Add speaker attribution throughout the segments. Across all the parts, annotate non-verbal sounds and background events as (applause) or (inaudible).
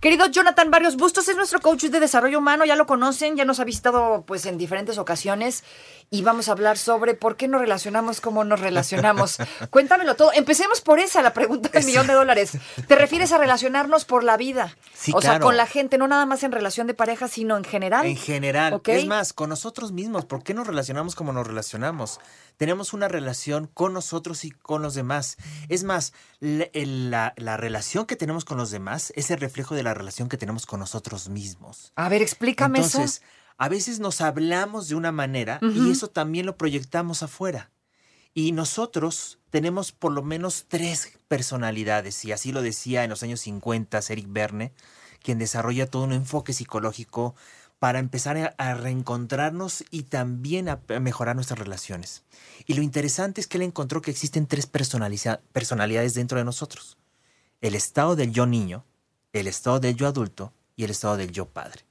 Speaker 1: Querido Jonathan Barrios Bustos es nuestro coach de desarrollo humano, ya lo conocen, ya nos ha visitado pues en diferentes ocasiones y vamos a hablar sobre por qué nos relacionamos, cómo nos relacionamos. (laughs) Cuéntamelo todo. Empecemos por esa, la pregunta del millón de dólares. ¿Te refieres a relacionarnos por la vida?
Speaker 2: Sí,
Speaker 1: o sea, con la gente, no nada más en relación de pareja, sino en general.
Speaker 2: En general.
Speaker 1: Ok.
Speaker 2: Es más, con nosotros mismos. ¿Por qué nos relacionamos como nos relacionamos? Tenemos una relación con nosotros y con los demás. Es más, la, el- la- la relación que tenemos con los demás es el reflejo de la relación que tenemos con nosotros mismos.
Speaker 1: A ver, explícame
Speaker 2: Entonces,
Speaker 1: eso.
Speaker 2: a veces nos hablamos de una manera y eso también lo proyectamos afuera. Y nosotros tenemos por lo menos tres personalidades, y así lo decía en los años 50 Eric Verne, quien desarrolla todo un enfoque psicológico para empezar a, reencontrarnos y también a, mejorar nuestras relaciones. Y lo interesante es que él encontró que existen tres personalidades dentro de nosotros. El estado del yo niño, el estado del yo adulto y el estado del yo padre.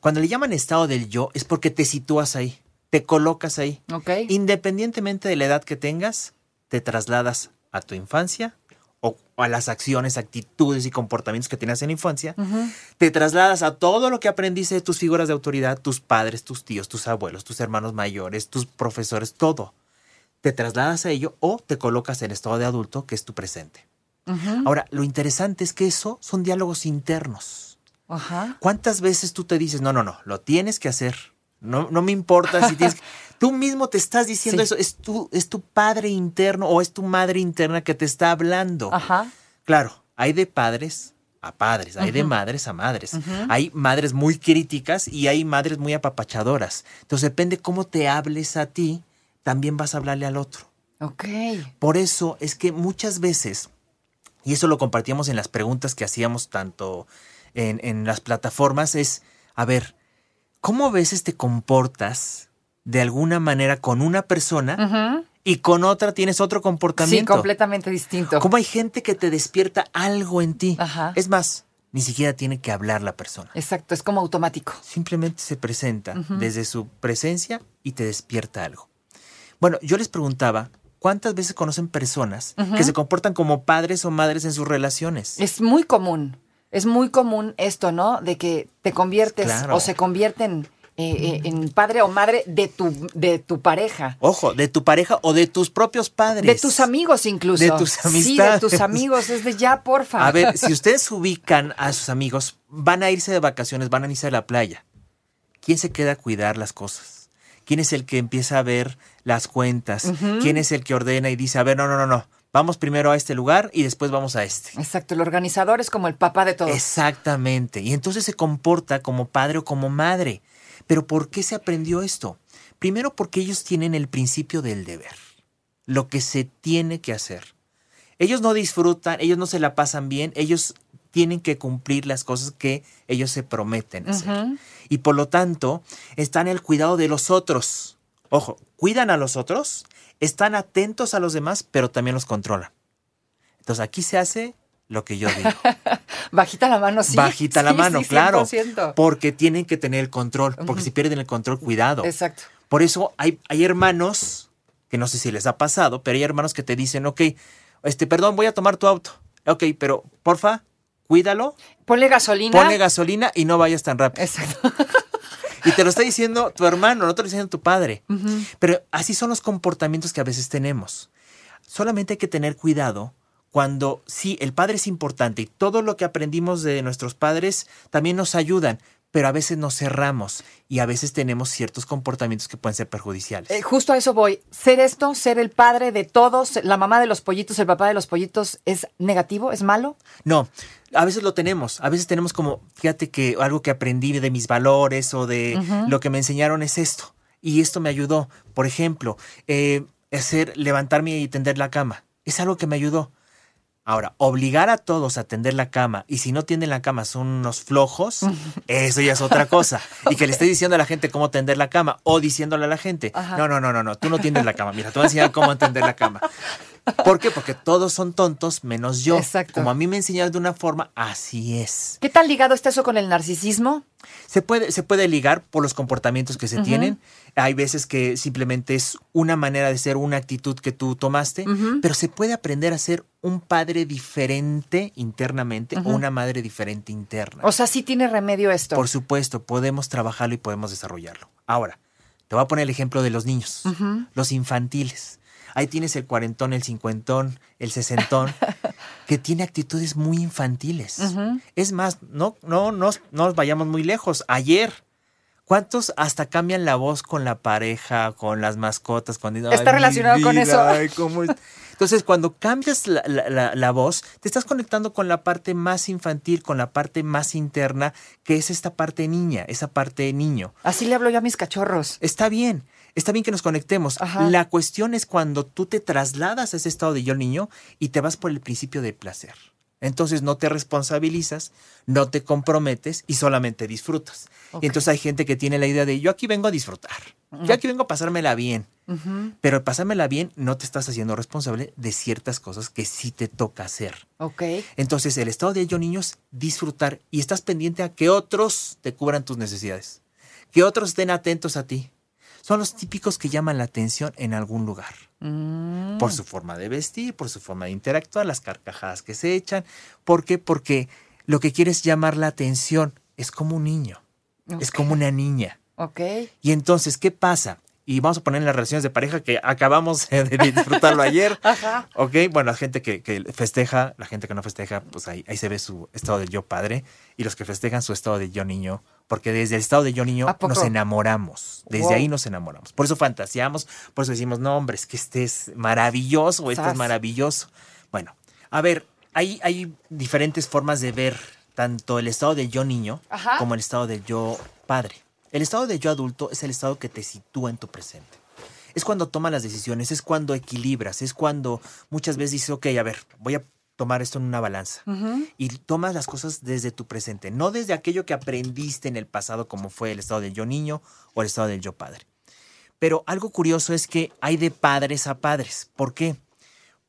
Speaker 2: Cuando le llaman estado del yo es porque te sitúas ahí, te colocas ahí.
Speaker 1: Ok.
Speaker 2: Independientemente de la edad que tengas, te trasladas a tu infancia o a las acciones, actitudes y comportamientos que tenías en la infancia. Te trasladas a todo lo que aprendiste de tus figuras de autoridad, tus padres, tus tíos, tus abuelos, tus hermanos mayores, tus profesores, todo. Te trasladas a ello o te colocas en estado de adulto, que es tu presente.
Speaker 1: Ujú.
Speaker 2: Ahora, lo interesante es que eso son diálogos internos.
Speaker 1: Ajá.
Speaker 2: ¿Cuántas veces tú te dices, no, no, no, lo tienes que hacer? No, no me importa si tienes (laughs) que... Tú mismo te estás diciendo
Speaker 1: Sí.
Speaker 2: eso, es tu, es tu padre interno o es tu madre interna que te está hablando.
Speaker 1: Ajá.
Speaker 2: Claro, hay de padres a padres, hay de
Speaker 1: Ujú.
Speaker 2: madres a madres.
Speaker 1: Ujú.
Speaker 2: Hay madres muy críticas y hay madres muy apapachadoras. Entonces depende cómo te hables a ti, también vas a hablarle al otro.
Speaker 1: Ok.
Speaker 2: Por eso es que muchas veces, y eso lo compartíamos en las preguntas que hacíamos tanto en, en las plataformas, es, a ver, ¿cómo a veces te comportas de alguna manera con una persona y con otra tienes otro
Speaker 1: Sí,
Speaker 2: comportamiento?
Speaker 1: completamente distinto.
Speaker 2: ¿Cómo hay gente que te despierta algo en ti?
Speaker 1: Ajá.
Speaker 2: Es más, ni siquiera tiene que hablar la persona.
Speaker 1: Exacto, es como automático.
Speaker 2: Simplemente se presenta desde su presencia y te despierta algo. Bueno, yo les preguntaba, ¿cuántas veces conocen personas que se comportan como padres o madres en sus relaciones?
Speaker 1: Es muy común, es muy común esto, ¿no? De que te conviertes
Speaker 2: Claro.
Speaker 1: o se convierten eh, eh, en padre o madre de tu, de tu pareja.
Speaker 2: Ojo, de tu pareja o de tus propios padres.
Speaker 1: De tus amigos incluso.
Speaker 2: De tus
Speaker 1: Sí, de
Speaker 2: amistades.
Speaker 1: tus amigos. Es de ya, porfa.
Speaker 2: A ver, (laughs) si ustedes ubican a sus amigos, van a irse de vacaciones, van a irse a la playa. ¿Quién se queda a cuidar las cosas? ¿Quién es el que empieza a ver las cuentas? ¿Quién es el que ordena y dice, a ver, no, no, no, no, vamos primero a este lugar y después vamos a este?
Speaker 1: Exacto, el organizador es como el papá de todos.
Speaker 2: Exactamente. Y entonces se comporta como padre o como madre. Pero ¿por qué se aprendió esto? Primero porque ellos tienen el principio del deber, lo que se tiene que hacer. Ellos no disfrutan, ellos no se la pasan bien, ellos tienen que cumplir las cosas que ellos se prometen hacer. Y por lo tanto, están en el cuidado de los otros. Ojo, cuidan a los otros, están atentos a los demás, pero también los controlan. Entonces aquí se hace lo que yo (laughs) digo.
Speaker 1: Bajita la mano, sí.
Speaker 2: Bajita la mano,
Speaker 1: sí,
Speaker 2: claro.
Speaker 1: 100%.
Speaker 2: Porque tienen que tener el control. Porque si pierden el control, cuidado.
Speaker 1: Exacto.
Speaker 2: Por eso hay, hay hermanos, que no sé si les ha pasado, pero hay hermanos que te dicen, ok, este, perdón, voy a tomar tu auto. Ok, pero porfa, cuídalo,
Speaker 1: Ponle gasolina.
Speaker 2: ponle gasolina y no vayas tan rápido.
Speaker 1: Exacto. (laughs)
Speaker 2: Y te lo está diciendo tu hermano, no te lo está diciendo tu padre. Pero así son los comportamientos que a veces tenemos. Solamente hay que tener cuidado cuando sí, el padre es importante y todo lo que aprendimos de nuestros padres también nos ayudan, pero a veces nos cerramos y a veces tenemos ciertos comportamientos que pueden ser perjudiciales.
Speaker 1: Eh, justo a eso voy. Ser esto, ser el padre de todos, la mamá de los pollitos, el papá de los pollitos, ¿es negativo? ¿Es malo?
Speaker 2: No, a veces lo tenemos. A veces tenemos como, fíjate que algo que aprendí de mis valores o de lo que me enseñaron es esto. Y esto me ayudó. Por ejemplo, eh, hacer, levantarme y tender la cama. Es algo que me ayudó. Ahora, obligar a todos a tender la cama y si no tienden la cama son unos flojos, (laughs) eso ya es otra cosa. Y que le estés diciendo a la gente cómo tender la cama o diciéndole a la gente,
Speaker 1: Ajá.
Speaker 2: no, no, no, no, no, tú no tiendes la cama, mira, te voy a enseñar cómo tender la cama. ¿Por qué? Porque todos son tontos menos yo.
Speaker 1: Exacto.
Speaker 2: Como a mí me enseñaron de una forma, así es.
Speaker 1: ¿Qué tan ligado está eso con el narcisismo?
Speaker 2: Se puede, se puede ligar por los comportamientos que se tienen. Hay veces que simplemente es una manera de ser, una actitud que tú tomaste, pero se puede aprender a ser un padre diferente internamente o una madre diferente interna.
Speaker 1: O sea, sí tiene remedio esto.
Speaker 2: Por supuesto, podemos trabajarlo y podemos desarrollarlo. Ahora, te voy a poner el ejemplo de los niños, los infantiles. Ahí tienes el cuarentón, el cincuentón, el sesentón, (laughs) que tiene actitudes muy infantiles. Es más, no, no, no, no nos vayamos muy lejos. Ayer, ¿cuántos hasta cambian la voz con la pareja, con las mascotas? Cuando,
Speaker 1: Está
Speaker 2: "Ay, mi
Speaker 1: relacionado con
Speaker 2: vida,
Speaker 1: eso.
Speaker 2: ay, ¿cómo es?". Entonces, cuando cambias la, la- la- la voz, te estás conectando con la parte más infantil, con la parte más interna, que es esta parte niña, esa parte niño.
Speaker 1: Así le hablo yo a mis cachorros.
Speaker 2: Está bien, está bien que nos conectemos.
Speaker 1: Ajá.
Speaker 2: La cuestión es cuando tú te trasladas a ese estado de yo niño y te vas por el principio de placer. Entonces no te responsabilizas, no te comprometes y solamente disfrutas. Y entonces hay gente que tiene la idea de yo aquí vengo a disfrutar, yo aquí vengo a pasármela bien. Pero pasármela bien no te estás haciendo responsable de ciertas cosas que sí te toca hacer.
Speaker 1: Ok.
Speaker 2: Entonces el estado de yo niño es disfrutar y estás pendiente a que otros te cubran tus necesidades, que otros estén atentos a ti. Son los típicos que llaman la atención en algún lugar.
Speaker 1: Mm.
Speaker 2: Por su forma de vestir, por su forma de interactuar, las carcajadas que se echan. ¿Por qué? Porque lo que quieres llamar la atención es como un niño, es como una niña.
Speaker 1: Ok.
Speaker 2: Y entonces, ¿qué pasa? Y vamos a poner en las relaciones de pareja que acabamos (laughs) de disfrutarlo ayer. (laughs)
Speaker 1: Ajá.
Speaker 2: Ok, bueno, la gente que, que festeja, la gente que no festeja, pues ahí, ahí se ve su estado de yo padre y los que festejan su estado de yo niño, porque desde el estado de yo niño nos enamoramos, desde
Speaker 1: Wow.
Speaker 2: ahí nos enamoramos. Por eso fantaseamos, por eso decimos, no, hombre, es que este es maravilloso, este
Speaker 1: Sas.
Speaker 2: es maravilloso. Bueno, a ver, hay, hay diferentes formas de ver tanto el estado del yo niño
Speaker 1: Ajá.
Speaker 2: como el estado del yo padre. El estado del yo adulto es el estado que te sitúa en tu presente. Es cuando tomas las decisiones, es cuando equilibras, es cuando muchas veces dices, ok, a ver, voy a tomar esto en una balanza. Y tomas las cosas desde tu presente, no desde aquello que aprendiste en el pasado, como fue el estado del yo niño o el estado del yo padre. Pero algo curioso es que hay de padres a padres. ¿Por qué?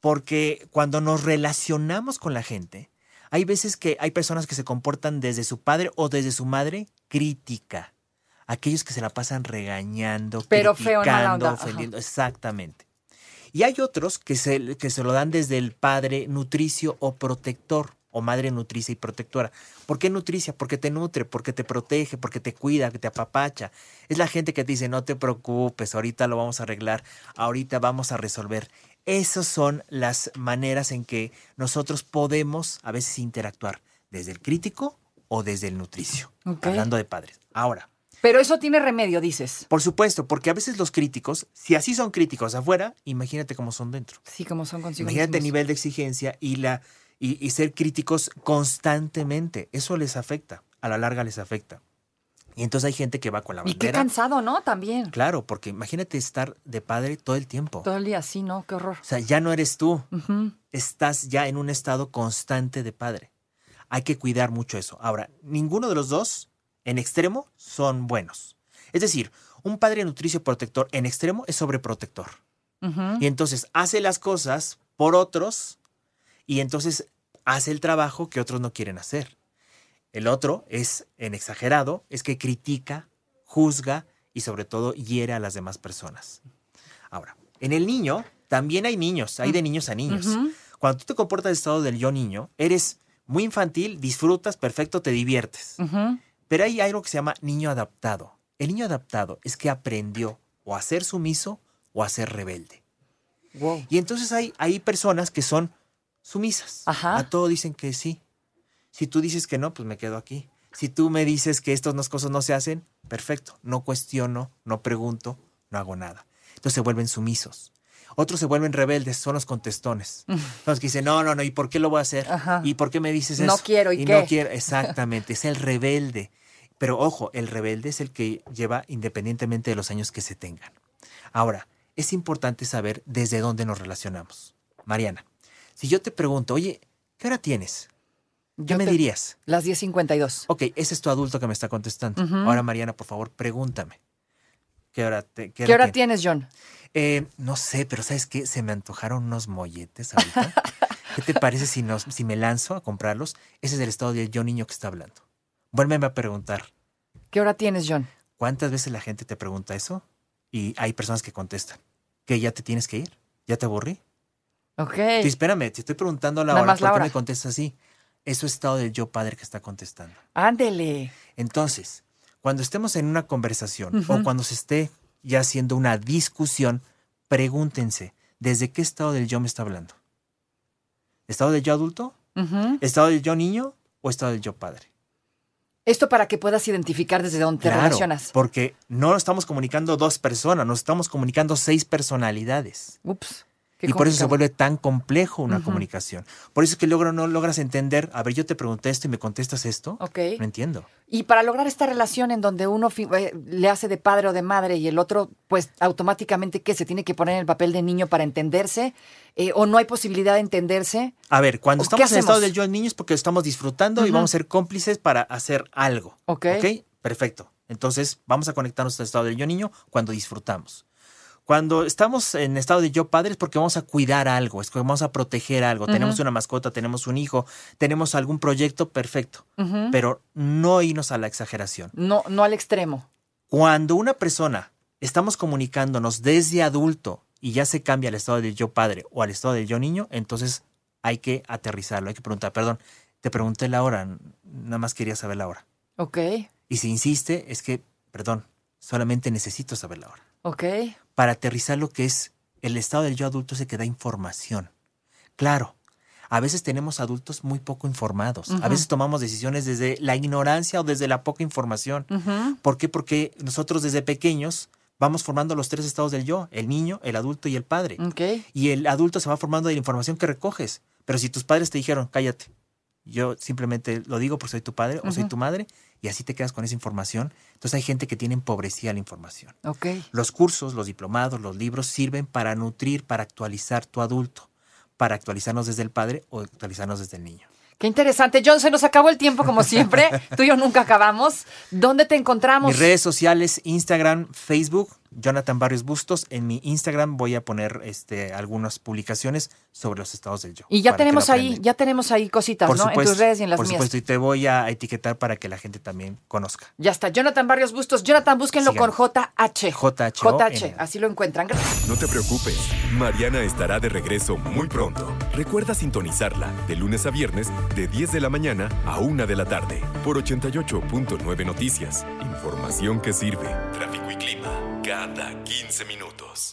Speaker 2: Porque cuando nos relacionamos con la gente, hay veces que hay personas que se comportan desde su padre o desde su madre crítica. Aquellos que se la pasan regañando,
Speaker 1: Pero feo, en mala
Speaker 2: criticando,
Speaker 1: ajá.
Speaker 2: ofendiendo. Exactamente. Y hay otros que se, que se lo dan desde el padre nutricio o protector, o madre nutricia y protectora. ¿Por qué nutricia? Porque te nutre, porque te protege, porque te cuida, que te apapacha. Es la gente que te dice, no te preocupes, ahorita lo vamos a arreglar, ahorita vamos a resolver. Esas son las maneras en que nosotros podemos a veces interactuar, desde el crítico o desde el nutricio, hablando de padres. Ahora,
Speaker 1: Pero eso tiene remedio, dices.
Speaker 2: por supuesto, porque a veces los críticos, si así son críticos afuera, imagínate cómo son dentro.
Speaker 1: Sí, como son consigo
Speaker 2: Imagínate el nivel de exigencia y, la, y, y ser críticos constantemente. Eso les afecta, a la larga les afecta. Y entonces hay gente que va con la
Speaker 1: Y qué
Speaker 2: bandera.
Speaker 1: cansado, ¿no? También.
Speaker 2: Claro, porque imagínate estar de padre todo el tiempo.
Speaker 1: Todo el día así, ¿no? Qué horror.
Speaker 2: O sea, ya no eres tú, estás ya en un estado constante de padre. Hay que cuidar mucho eso. Ahora, ninguno de los dos en extremo son buenos. Es decir, un padre nutricio protector en extremo es sobreprotector. Y entonces hace las cosas por otros y entonces hace el trabajo que otros no quieren hacer. El otro es en exagerado, es que critica, juzga y sobre todo hiere a las demás personas. Ahora, en el niño también hay niños, hay de niños a niños. Cuando tú te comportas de estado del yo niño, eres muy infantil, disfrutas, perfecto, te diviertes. Pero hay algo que se llama niño adaptado. El niño adaptado es que aprendió o a ser sumiso o a ser rebelde.
Speaker 1: Wow.
Speaker 2: Y entonces hay, hay personas que son sumisas.
Speaker 1: Ajá.
Speaker 2: A todo dicen que sí. Si tú dices que no, pues me quedo aquí. Si tú me dices que estas cosas no se hacen, perfecto. No cuestiono, no pregunto, no hago nada. Entonces se vuelven sumisos. Otros se vuelven rebeldes, son los contestones. Son los que dicen, no, no, no, ¿y por qué lo voy a hacer?
Speaker 1: Ajá.
Speaker 2: ¿Y por qué me dices
Speaker 1: No
Speaker 2: eso?
Speaker 1: quiero, ¿y
Speaker 2: no
Speaker 1: qué?
Speaker 2: quiero, exactamente, es el rebelde. Pero ojo, el rebelde es el que lleva independientemente de los años que se tengan. Ahora, es importante saber desde dónde nos relacionamos. Mariana, si yo te pregunto, oye, ¿qué hora tienes? ¿Qué
Speaker 1: Yo
Speaker 2: me
Speaker 1: te-
Speaker 2: dirías?
Speaker 1: Las 10.52.
Speaker 2: Ok, ese es tu adulto que me está contestando. Ahora, Mariana, por favor, pregúntame. ¿Qué hora, te-
Speaker 1: ¿Qué hora
Speaker 2: tienes?
Speaker 1: tienes, John?
Speaker 2: Eh, no sé, pero ¿sabes qué? Se me antojaron unos molletes ahorita. (laughs) ¿Qué te parece si, nos, si me lanzo a comprarlos? Ese es el estado del yo niño que está hablando. Vuélveme a preguntar.
Speaker 1: ¿Qué hora tienes, John?
Speaker 2: ¿Cuántas veces la gente te pregunta eso? Y hay personas que contestan. ¿Que ya te tienes que ir? ¿Ya te aburrí?
Speaker 1: Ok.
Speaker 2: Sí, espérame, te estoy preguntando a la
Speaker 1: Nada
Speaker 2: hora.
Speaker 1: más la
Speaker 2: ¿Por qué
Speaker 1: hora.
Speaker 2: me contestas así? Eso es estado del yo padre que está contestando.
Speaker 1: Ándele.
Speaker 2: Entonces, cuando estemos en una conversación o cuando se esté ya haciendo una discusión, pregúntense, ¿desde qué estado del yo me está hablando? ¿Estado del yo adulto? ¿Estado del yo niño? ¿O estado del yo padre?
Speaker 1: Esto para que puedas identificar desde dónde te relacionas.
Speaker 2: porque no estamos comunicando dos personas, nos estamos comunicando seis personalidades.
Speaker 1: Ups. Qué
Speaker 2: y por eso se vuelve tan complejo una comunicación. Por eso es que logro, no logras entender, a ver, yo te pregunté esto y me contestas esto.
Speaker 1: Ok.
Speaker 2: No entiendo.
Speaker 1: Y para lograr esta relación en donde uno eh, le hace de padre o de madre y el otro, pues automáticamente que se tiene que poner en el papel de niño para entenderse, eh, o no hay posibilidad de entenderse.
Speaker 2: A ver, cuando
Speaker 1: ¿O qué
Speaker 2: estamos en estado
Speaker 1: hacemos?
Speaker 2: del yo niño es porque estamos disfrutando y vamos a ser cómplices para hacer algo.
Speaker 1: Ok.
Speaker 2: ¿Ok? Perfecto. Entonces, vamos a conectarnos al estado del yo niño cuando disfrutamos. Cuando estamos en estado de yo padre es porque vamos a cuidar algo, es que vamos a proteger algo. Tenemos una mascota, tenemos un hijo, tenemos algún proyecto, perfecto. Pero no irnos a la exageración.
Speaker 1: No, no al extremo.
Speaker 2: Cuando una persona estamos comunicándonos desde adulto y ya se cambia al estado del yo padre o al estado del yo niño, entonces hay que aterrizarlo, hay que preguntar, perdón, te pregunté la hora, nada más quería saber la hora.
Speaker 1: Ok.
Speaker 2: Y si insiste, es que, perdón, solamente necesito saber la hora.
Speaker 1: Ok.
Speaker 2: Para aterrizar lo que es el estado del yo adulto es el que da información. Claro, a veces tenemos adultos muy poco informados, a veces tomamos decisiones desde la ignorancia o desde la poca información. ¿Por qué? Porque nosotros desde pequeños vamos formando los tres estados del yo, el niño, el adulto y el padre.
Speaker 1: Ok.
Speaker 2: Y el adulto se va formando de la información que recoges. Pero si tus padres te dijeron, cállate, yo simplemente lo digo porque soy tu padre o soy tu madre, y así te quedas con esa información, entonces hay gente que tiene empobrecida la información. Los cursos, los diplomados, los libros sirven para nutrir, para actualizar tu adulto, para actualizarnos desde el padre o actualizarnos desde el niño.
Speaker 1: Qué interesante. John, se nos acabó el tiempo como siempre. (laughs) Tú y yo nunca acabamos. ¿Dónde te encontramos?
Speaker 2: Mis redes sociales, Instagram, Facebook, Jonathan Barrios Bustos. En mi Instagram voy a poner este, algunas publicaciones sobre los estados del yo.
Speaker 1: Y ya tenemos ahí, ya tenemos ahí cositas,
Speaker 2: Por
Speaker 1: ¿no? en tus redes y en las
Speaker 2: por
Speaker 1: mías.
Speaker 2: supuesto, y te voy a etiquetar para que la gente también conozca.
Speaker 1: Ya está. Jonathan Barrios Bustos. Jonathan, búsquenlo con JH. JH.
Speaker 2: en-
Speaker 1: Así lo encuentran. Gracias.
Speaker 3: No te preocupes, Mariana estará de regreso muy pronto. Recuerda sintonizarla de lunes a viernes de 10 de la mañana a 1 de la tarde por 88.9 Noticias. Información que sirve. Tráfico y clima cada 15 minutos.